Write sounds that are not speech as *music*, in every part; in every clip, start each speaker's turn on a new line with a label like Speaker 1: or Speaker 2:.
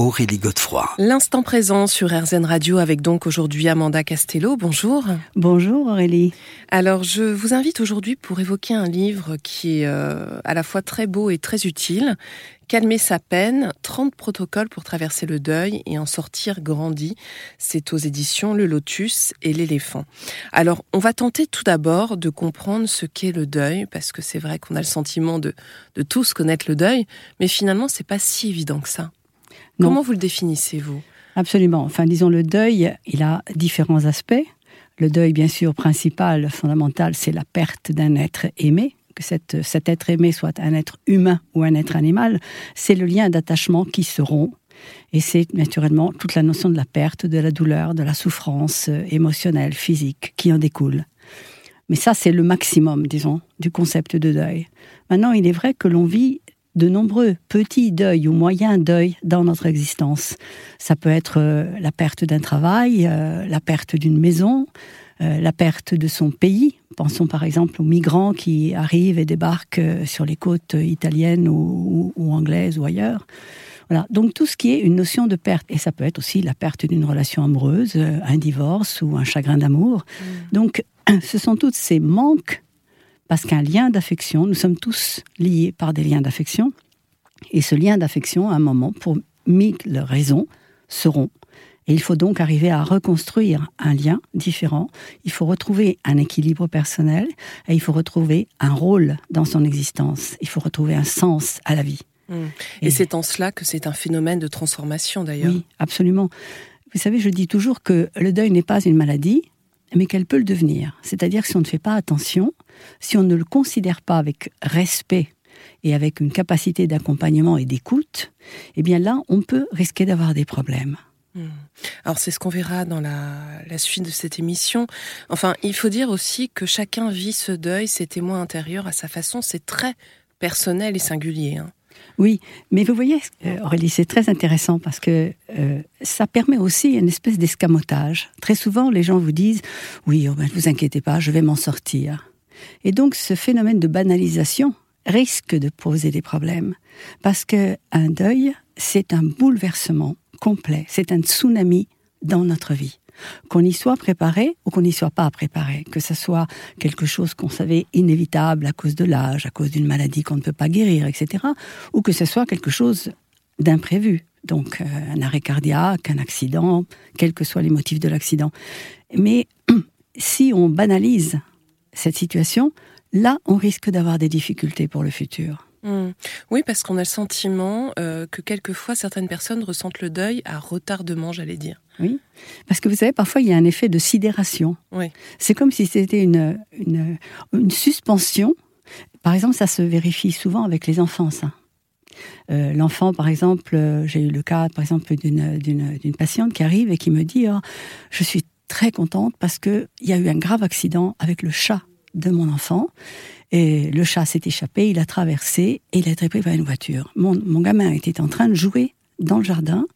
Speaker 1: Aurélie Godefroy.
Speaker 2: L'instant présent sur RZN Radio avec donc aujourd'hui Amanda Castello. Bonjour.
Speaker 3: Bonjour Aurélie.
Speaker 2: Alors je vous invite aujourd'hui pour évoquer un livre qui est euh, à la fois très beau et très utile. Calmer sa peine, 30 protocoles pour traverser le deuil et en sortir grandi. C'est aux éditions Le Lotus et l'éléphant. Alors, on va tenter tout d'abord de comprendre ce qu'est le deuil, parce que c'est vrai qu'on a le sentiment de, de tous connaître le deuil, mais finalement, c'est pas si évident que ça. Comment vous le définissez, vous
Speaker 3: Absolument. Enfin, disons, le deuil, il a différents aspects. Le deuil, bien sûr, principal, fondamental, c'est la perte d'un être aimé. Que cet être aimé soit un être humain ou un être animal, c'est le lien d'attachement qui se rompt. Et c'est naturellement toute la notion de la perte, de la douleur, de la souffrance euh, émotionnelle, physique qui en découle. Mais ça, c'est le maximum, disons, du concept de deuil. Maintenant, il est vrai que l'on vit de nombreux petits deuils ou moyens deuils dans notre existence. Ça peut être euh, la perte d'un travail, euh, la perte d'une maison, euh, la perte de son pays. Pensons par exemple aux migrants qui arrivent et débarquent sur les côtes italiennes ou, anglaises ou ailleurs. Voilà. Donc tout ce qui est une notion de perte. Et ça peut être aussi la perte d'une relation amoureuse, un divorce ou un chagrin d'amour. Mmh. Donc *clears throat* ce sont tous ces manques parce qu'un lien d'affection, nous sommes tous liés par des liens d'affection, et ce lien d'affection, à un moment, pour mille raisons, seront. Et il faut donc arriver à reconstruire un lien différent. Il faut retrouver un équilibre personnel et il faut retrouver un rôle dans son existence. Il faut retrouver un sens à la vie.
Speaker 2: Mmh. Et, c'est en cela que c'est un phénomène de transformation d'ailleurs.
Speaker 3: Oui, absolument. Vous savez, je dis toujours que le deuil n'est pas une maladie, mais qu'elle peut le devenir. C'est-à-dire que si on ne fait pas attention, si on ne le considère pas avec respect et avec une capacité d'accompagnement et d'écoute, eh bien là, on peut risquer d'avoir des problèmes.
Speaker 2: Hmm. Alors c'est ce qu'on verra dans la, suite de cette émission. Enfin, il faut dire aussi que chacun vit ce deuil, ses témoins intérieurs à sa façon. C'est très personnel et singulier. Hein.
Speaker 3: Oui, mais vous voyez, euh, Aurélie, c'est très intéressant parce que euh, ça permet aussi une espèce d'escamotage. Très souvent, les gens vous disent Oui, oh ben, ne vous inquiétez pas, je vais m'en sortir. Et donc, ce phénomène de banalisation risque de poser des problèmes parce qu'un deuil, c'est un bouleversement complet, c'est un tsunami dans notre vie qu'on y soit préparé ou qu'on n'y soit pas préparé, que ce soit quelque chose qu'on savait inévitable à cause de l'âge, à cause d'une maladie qu'on ne peut pas guérir, etc., ou que ce soit quelque chose d'imprévu, donc euh, un arrêt cardiaque, un accident, quels que soient les motifs de l'accident. Mais *clears throat* si on banalise cette situation, là, on risque d'avoir des difficultés pour le futur.
Speaker 2: Hmm. Oui, parce qu'on a le sentiment euh, que quelquefois certaines personnes ressentent le deuil à retardement, j'allais dire.
Speaker 3: Oui, parce que vous savez, parfois il y a un effet de sidération.
Speaker 2: Oui.
Speaker 3: C'est comme si c'était une, une, suspension. Par exemple, ça se vérifie souvent avec les enfants, ça. Euh, l'enfant, par exemple, euh, j'ai eu le cas, par exemple, d'une patiente qui arrive et qui me dit oh, Je suis très contente parce qu'il y a eu un grave accident avec le chat de mon enfant. Et le chat s'est échappé, il a traversé et il a été pris par une voiture. Mon, mon gamin était en train de jouer dans le jardin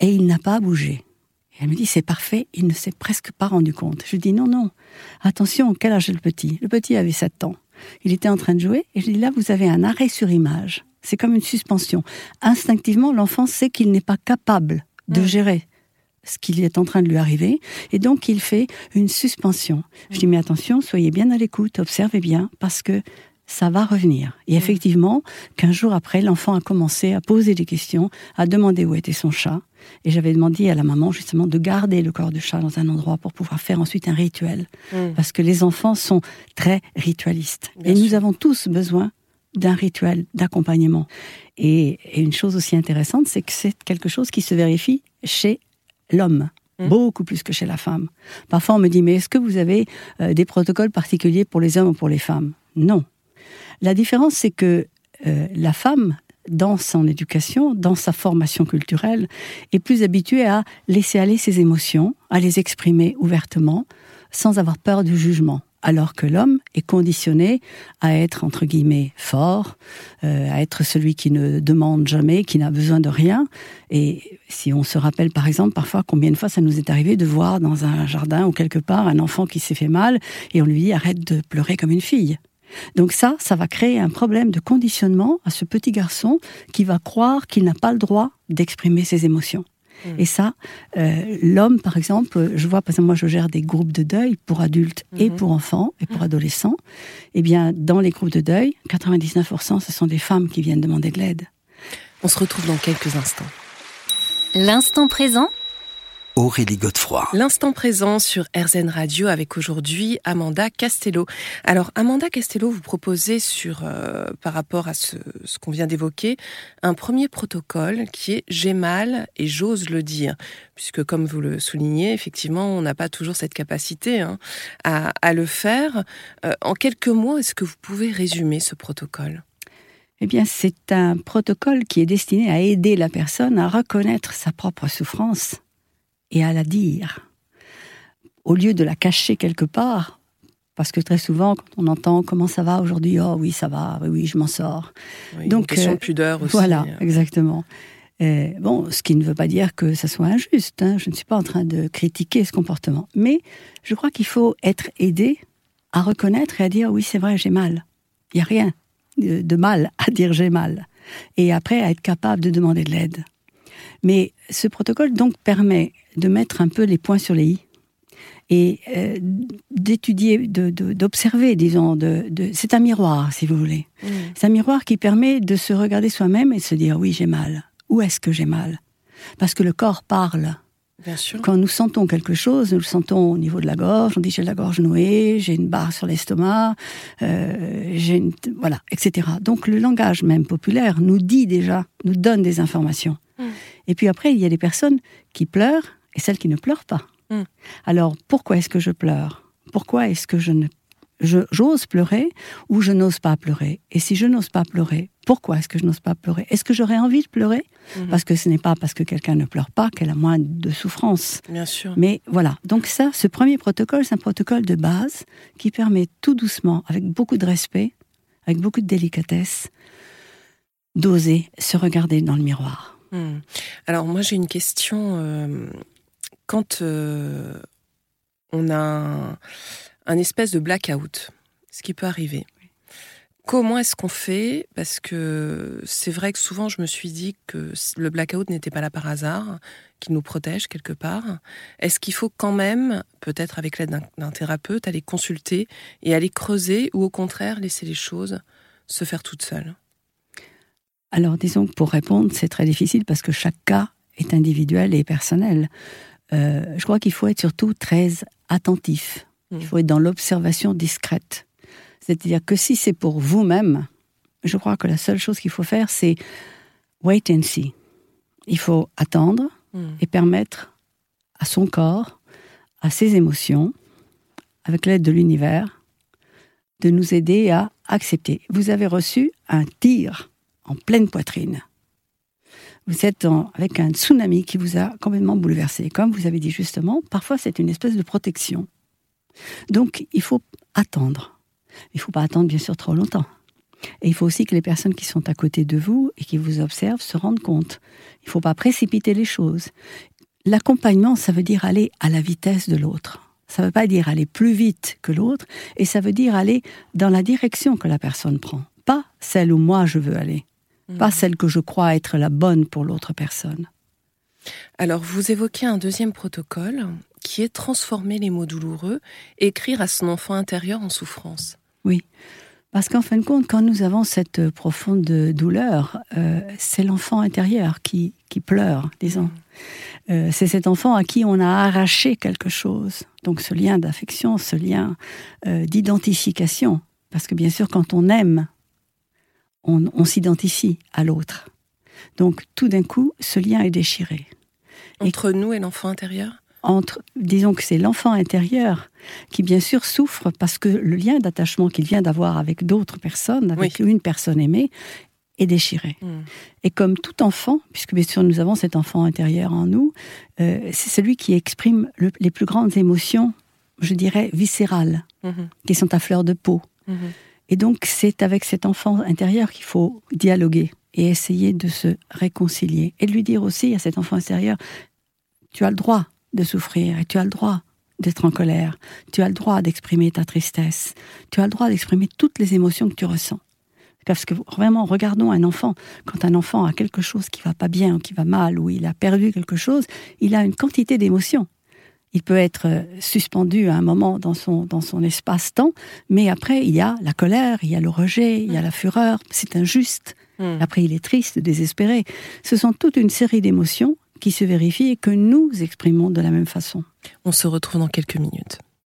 Speaker 3: et il n'a pas bougé. Et elle me dit, c'est parfait, il ne s'est presque pas rendu compte. Je lui dis, non, non, attention, quel âge est le petit? Le petit avait 7 ans. Il était en train de jouer, et je lui dis, là, vous avez un arrêt sur image. C'est comme une suspension. Instinctivement, l'enfant sait qu'il n'est pas capable de mm. gérer ce qui est en train de lui arriver, et donc il fait une suspension. Je dis, mais attention, soyez bien à l'écoute, observez bien, parce que ça va revenir. Et mm. effectivement, qu'un jour après, l'enfant a commencé à poser des questions, à demander où était son chat. Et j'avais demandé à la maman justement de garder le corps de chat dans un endroit pour pouvoir faire ensuite un rituel. Mm. Parce que les enfants sont très ritualistes. et nous avons tous besoin d'un rituel d'accompagnement. Et, une chose aussi intéressante, c'est que c'est quelque chose qui se vérifie chez l'homme. Mmh. Beaucoup plus que chez la femme. Parfois, on me dit, mais est-ce que vous avez euh, des protocoles particuliers pour les hommes ou pour les femmes? Non. La différence, c'est que euh, la femme, dans son éducation, dans sa formation culturelle, est plus habituée à laisser aller ses émotions, à les exprimer ouvertement, sans avoir peur du jugement alors que l'homme est conditionné à être, entre guillemets, fort, euh, à être celui qui ne demande jamais, qui n'a besoin de rien. Et si on se rappelle, par exemple, parfois, combien de fois ça nous est arrivé de voir dans un jardin ou quelque part un enfant qui s'est fait mal, et on lui dit arrête de pleurer comme une fille. Donc ça, ça va créer un problème de conditionnement à ce petit garçon qui va croire qu'il n'a pas le droit d'exprimer ses émotions. Mm. Et ça, euh, l'homme, par exemple, je vois, par exemple, moi, je gère des groupes de deuil pour adultes et mm-hmm. pour enfants et pour mm. adolescents. Eh bien, dans les groupes de deuil, 99%, ce sont des femmes qui viennent demander de l'aide.
Speaker 2: On se retrouve dans quelques instants.
Speaker 4: L'instant présent
Speaker 1: Aurélie Godefroy.
Speaker 2: L'instant présent sur RZN Radio avec aujourd'hui Amanda Castello. Alors Amanda Castello, vous proposez sur, euh, par rapport à ce, qu'on vient d'évoquer, un premier protocole qui est j'ai mal et j'ose le dire, puisque comme vous le soulignez, effectivement, on n'a pas toujours cette capacité hein, à, le faire. Euh, en quelques mots, est-ce que vous pouvez résumer ce protocole?
Speaker 3: Eh bien, c'est un protocole qui est destiné à aider la personne à reconnaître sa propre souffrance et à la dire. Au lieu de la cacher quelque part, parce que très souvent, quand on entend comment ça va aujourd'hui, oh oui, ça va, oui, oui je m'en sors.
Speaker 2: Donc, une question de pudeur aussi.
Speaker 3: Voilà, euh. exactement. bon, ce qui ne veut pas dire que ça soit injuste. Hein. Je ne suis pas en train de critiquer ce comportement. Mais je crois qu'il faut être aidé à reconnaître et à dire oui, c'est vrai, j'ai mal. Il n'y a rien de mal à dire j'ai mal. Et après, à être capable de demander de l'aide. Mais ce protocole donc permet de mettre un peu les points sur les i et euh, d'étudier, d'observer, disons. De, c'est un miroir, si vous voulez. Mm. C'est un miroir qui permet de se regarder soi-même et de se dire oui, j'ai mal. Où est-ce que j'ai mal? Parce que le corps parle.
Speaker 2: Bien sûr.
Speaker 3: Quand nous sentons quelque chose, nous le sentons au niveau de la gorge. On dit j'ai la gorge nouée, j'ai une barre sur l'estomac, euh, j'ai une voilà, etc. Donc le langage même populaire nous dit déjà, nous donne des informations. Mm. Et puis après, il y a des personnes qui pleurent et celles qui ne pleurent pas. Hmm. Alors, pourquoi est-ce que je pleure? Pourquoi est-ce que je ne j'ose pleurer ou je n'ose pas pleurer? Et si je n'ose pas pleurer, pourquoi est-ce que je n'ose pas pleurer? Est-ce que j'aurais envie de pleurer? Hmm. Parce que ce n'est pas parce que quelqu'un ne pleure pas qu'elle a moins de souffrance.
Speaker 2: Bien sûr.
Speaker 3: Mais voilà. Donc ça, ce premier protocole, c'est un protocole de base qui permet tout doucement, avec beaucoup de respect, avec beaucoup de délicatesse, d'oser se regarder dans le miroir.
Speaker 2: Hmm. Alors moi j'ai une question. Euh, quand euh, on a un, espèce de blackout, ce qui peut arriver, comment est-ce qu'on fait? Parce que c'est vrai que souvent je me suis dit que le blackout n'était pas là par hasard, qu'il nous protège quelque part. Est-ce qu'il faut quand même, peut-être avec l'aide d'un thérapeute, aller consulter et aller creuser ou au contraire laisser les choses se faire toutes seules?
Speaker 3: Alors disons que pour répondre, c'est très difficile parce que chaque cas est individuel et personnel. Euh, je crois qu'il faut être surtout très attentif. Il mmh. faut être dans l'observation discrète. C'est-à-dire que si c'est pour vous-même, je crois que la seule chose qu'il faut faire, c'est wait and see. Il faut attendre mmh. et permettre à son corps, à ses émotions, avec l'aide de l'univers, de nous aider à accepter. Vous avez reçu un tir en pleine poitrine. Vous êtes avec un tsunami qui vous a complètement bouleversé. Comme vous avez dit justement, parfois c'est une espèce de protection. Donc il faut attendre. Il ne faut pas attendre bien sûr trop longtemps. Et il faut aussi que les personnes qui sont à côté de vous et qui vous observent se rendent compte. Il ne faut pas précipiter les choses. L'accompagnement, ça veut dire aller à la vitesse de l'autre. Ça ne veut pas dire aller plus vite que l'autre, et ça veut dire aller dans la direction que la personne prend, pas celle où moi je veux aller pas mhm. celle que je crois être la bonne pour l'autre personne.
Speaker 2: Alors, vous évoquez un deuxième protocole qui est transformer les mots douloureux, écrire à son enfant intérieur en souffrance.
Speaker 3: Oui, parce qu'en fin de compte, quand nous avons cette profonde douleur, euh, c'est l'enfant intérieur qui, qui, pleure, disons. Mhm. Euh, c'est cet enfant à qui on a arraché quelque chose. Donc ce lien d'affection, ce lien euh, d'identification. Parce que bien sûr, quand on aime, on, s'identifie à l'autre. Donc tout d'un coup, ce lien est déchiré.
Speaker 2: Entre nous et l'enfant intérieur?
Speaker 3: Entre, disons que c'est l'enfant intérieur qui bien sûr souffre parce que le lien d'attachement qu'il vient d'avoir avec d'autres personnes, avec une personne aimée, est déchiré. Hmm. Et comme tout enfant, puisque bien sûr nous avons cet enfant intérieur en nous, euh, c'est celui qui exprime les plus grandes émotions, je dirais, viscérales, hmm. qui sont à fleur de peau. Hmm. Et donc c'est avec cet enfant intérieur qu'il faut dialoguer et essayer de se réconcilier. Et de lui dire aussi à cet enfant intérieur, tu as le droit de souffrir et tu as le droit d'être en colère, tu as le droit d'exprimer ta tristesse, tu as le droit d'exprimer toutes les émotions que tu ressens. Parce que vraiment, regardons un enfant. Quand un enfant a quelque chose qui va pas bien, ou qui va mal, ou il a perdu quelque chose, il a une quantité d'émotions. Il peut être euh, suspendu à un moment dans son, dans son espace-temps, mais après, il y a la colère, il y a le rejet, il y a la fureur, c'est injuste. Hmm. Après, il est triste, désespéré. Ce sont toute une série d'émotions qui se vérifient et que nous exprimons de la même façon.
Speaker 2: On se retrouve dans quelques minutes.